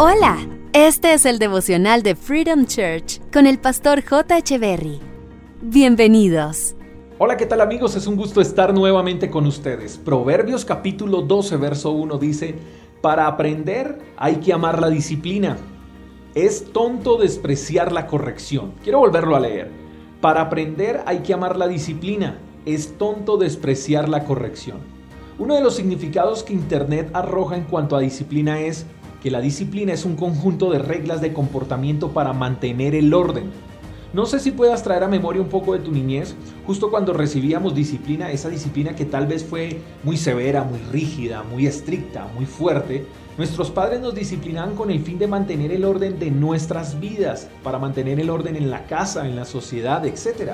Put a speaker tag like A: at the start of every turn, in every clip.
A: Hola, este es el devocional de Freedom Church con el pastor J. Berry. Bienvenidos.
B: Hola, ¿qué tal amigos? Es un gusto estar nuevamente con ustedes. Proverbios capítulo 12, verso 1 dice, para aprender hay que amar la disciplina. Es tonto despreciar la corrección. Quiero volverlo a leer. Para aprender hay que amar la disciplina. Es tonto despreciar la corrección. Uno de los significados que Internet arroja en cuanto a disciplina es que la disciplina es un conjunto de reglas de comportamiento para mantener el orden. No sé si puedas traer a memoria un poco de tu niñez, justo cuando recibíamos disciplina, esa disciplina que tal vez fue muy severa, muy rígida, muy estricta, muy fuerte. Nuestros padres nos disciplinaban con el fin de mantener el orden de nuestras vidas, para mantener el orden en la casa, en la sociedad, etc.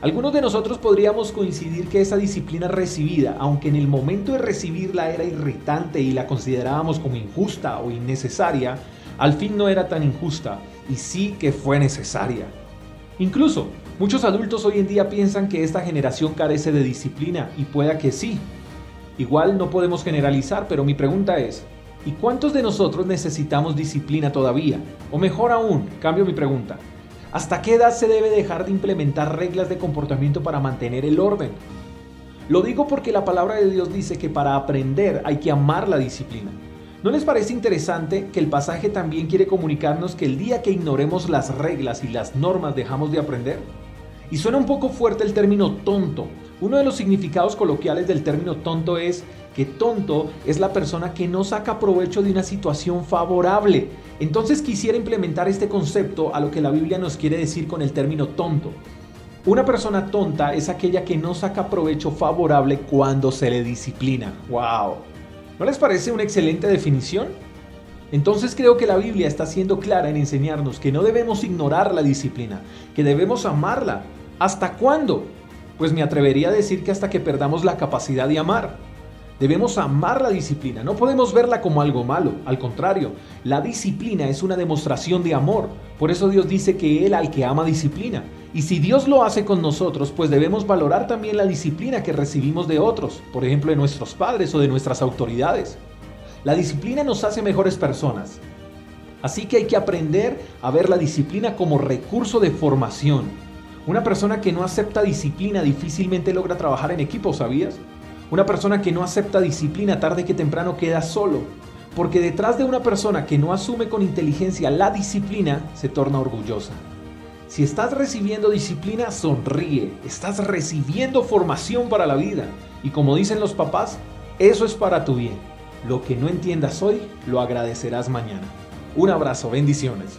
B: Algunos de nosotros podríamos coincidir que esa disciplina recibida, aunque en el momento de recibirla era irritante y la considerábamos como injusta o innecesaria, al fin no era tan injusta y sí que fue necesaria. Incluso, muchos adultos hoy en día piensan que esta generación carece de disciplina y pueda que sí. Igual no podemos generalizar, pero mi pregunta es, ¿y cuántos de nosotros necesitamos disciplina todavía? O mejor aún, cambio mi pregunta, ¿Hasta qué edad se debe dejar de implementar reglas de comportamiento para mantener el orden? Lo digo porque la palabra de Dios dice que para aprender hay que amar la disciplina. ¿No les parece interesante que el pasaje también quiere comunicarnos que el día que ignoremos las reglas y las normas dejamos de aprender? Y suena un poco fuerte el término tonto. Uno de los significados coloquiales del término tonto es que tonto es la persona que no saca provecho de una situación favorable. Entonces quisiera implementar este concepto a lo que la Biblia nos quiere decir con el término tonto. Una persona tonta es aquella que no saca provecho favorable cuando se le disciplina. ¡Wow! ¿No les parece una excelente definición? Entonces creo que la Biblia está siendo clara en enseñarnos que no debemos ignorar la disciplina, que debemos amarla. ¿Hasta cuándo? Pues me atrevería a decir que hasta que perdamos la capacidad de amar. Debemos amar la disciplina, no podemos verla como algo malo, al contrario, la disciplina es una demostración de amor, por eso Dios dice que Él al que ama disciplina, y si Dios lo hace con nosotros, pues debemos valorar también la disciplina que recibimos de otros, por ejemplo de nuestros padres o de nuestras autoridades. La disciplina nos hace mejores personas, así que hay que aprender a ver la disciplina como recurso de formación. Una persona que no acepta disciplina difícilmente logra trabajar en equipo, ¿sabías? Una persona que no acepta disciplina tarde que temprano queda solo, porque detrás de una persona que no asume con inteligencia la disciplina se torna orgullosa. Si estás recibiendo disciplina, sonríe, estás recibiendo formación para la vida. Y como dicen los papás, eso es para tu bien. Lo que no entiendas hoy, lo agradecerás mañana. Un abrazo, bendiciones.